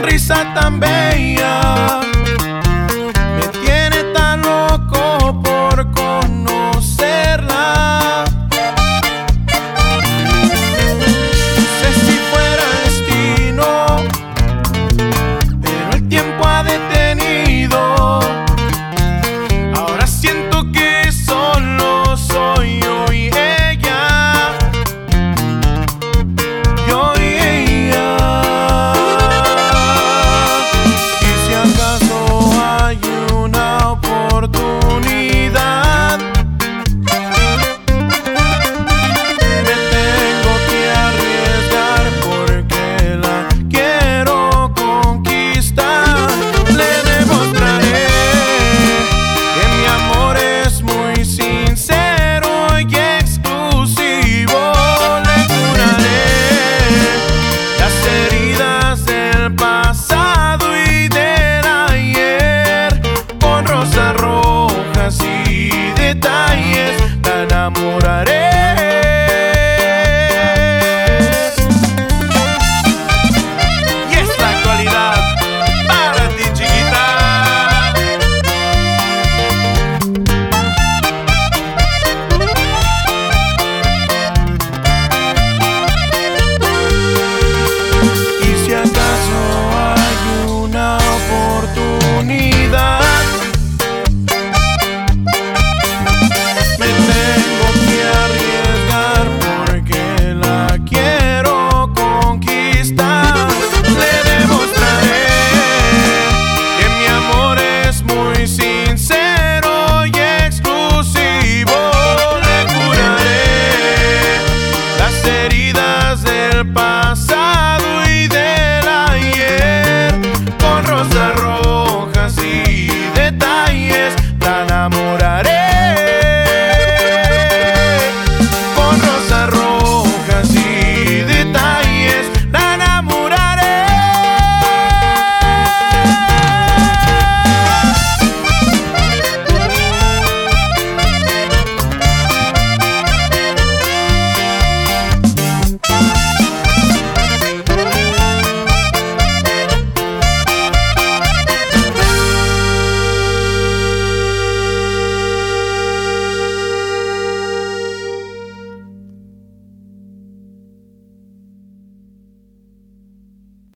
sonrisa tan bella.